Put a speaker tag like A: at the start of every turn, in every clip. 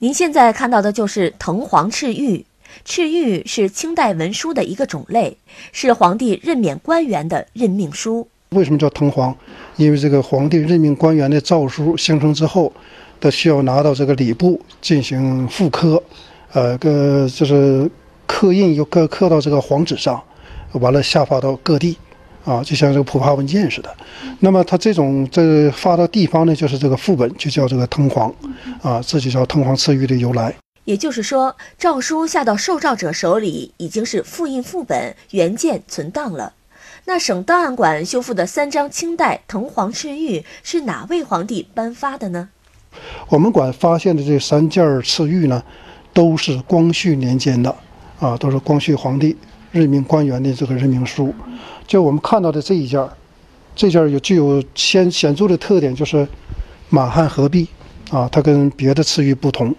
A: 您现在看到的就是藤黄赤玉。赤玉是清代文书的一个种类，是皇帝任免官员的任命书。
B: 为什么叫藤黄？因为这个皇帝任命官员的诏书形成之后，都需要拿到这个礼部进行复刻，呃，个就是刻印又刻刻到这个黄纸上，完了下发到各地，啊，就像这个普发文件似的。那么它这种这发到地方呢，就是这个副本就叫这个藤黄，啊，这就叫藤黄赐玉的由来。
A: 也就是说，诏书下到受诏者手里已经是复印副本原件存档了。那省档案馆修复的三张清代藤黄赤玉是哪位皇帝颁发的呢？
B: 我们馆发现的这三件赤玉呢，都是光绪年间的，啊，都是光绪皇帝任命官员的这个任命书。就我们看到的这一件儿，这件儿有具有显显著的特点，就是满汉合璧，啊，它跟别的赤玉不同，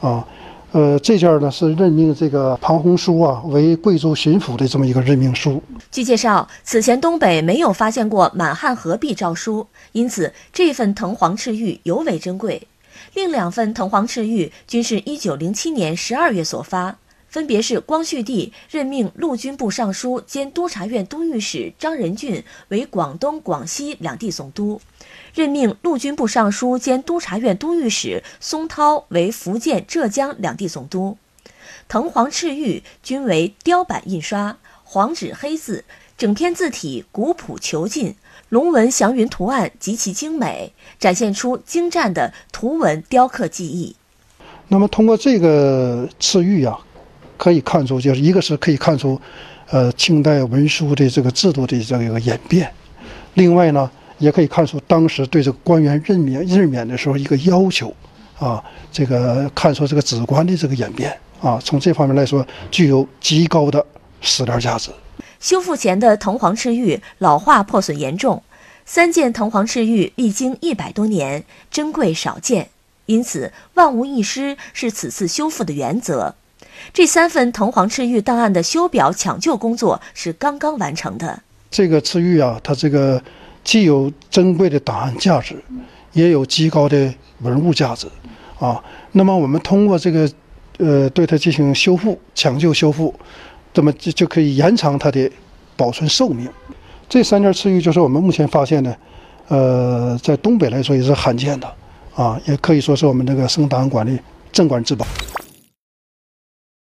B: 啊。呃，这件儿呢是任命这个庞洪书啊为贵州巡抚的这么一个任命书。
A: 据介绍，此前东北没有发现过满汉合璧诏书，因此这份藤黄赤玉尤为珍贵。另两份藤黄赤玉均是一九零七年十二月所发，分别是光绪帝任命陆军部尚书兼督察院都御史张仁俊为广东、广西两地总督。任命陆军部尚书兼督察院都御史松涛为福建、浙江两地总督。藤黄赤玉均为雕版印刷，黄纸黑字，整篇字体古朴遒劲，龙纹祥云图案极其精美，展现出精湛的图文雕刻技艺。
B: 那么，通过这个赤玉呀，可以看出，就是一个是可以看出，呃，清代文书的这个制度的这个一个演变。另外呢。也可以看出当时对这个官员任免任免的时候一个要求，啊，这个看出这个职官的这个演变啊，从这方面来说具有极高的史料价值。
A: 修复前的藤黄赤玉老化破损严重，三件藤黄赤玉历经一百多年，珍贵少见，因此万无一失是此次修复的原则。这三份藤黄赤玉档案的修表抢救工作是刚刚完成的。
B: 这个赤玉啊，它这个。既有珍贵的档案价值，也有极高的文物价值，啊，那么我们通过这个，呃，对它进行修复、抢救修复，那么就就可以延长它的保存寿命。这三件赤玉就是我们目前发现的，呃，在东北来说也是罕见的，啊，也可以说是我们这个省档案馆的镇馆之宝。